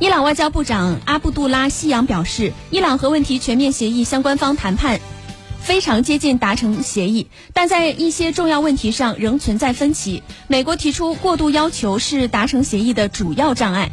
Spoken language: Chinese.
伊朗外交部长阿布杜拉西扬表示，伊朗核问题全面协议相关方谈判非常接近达成协议，但在一些重要问题上仍存在分歧。美国提出过度要求是达成协议的主要障碍。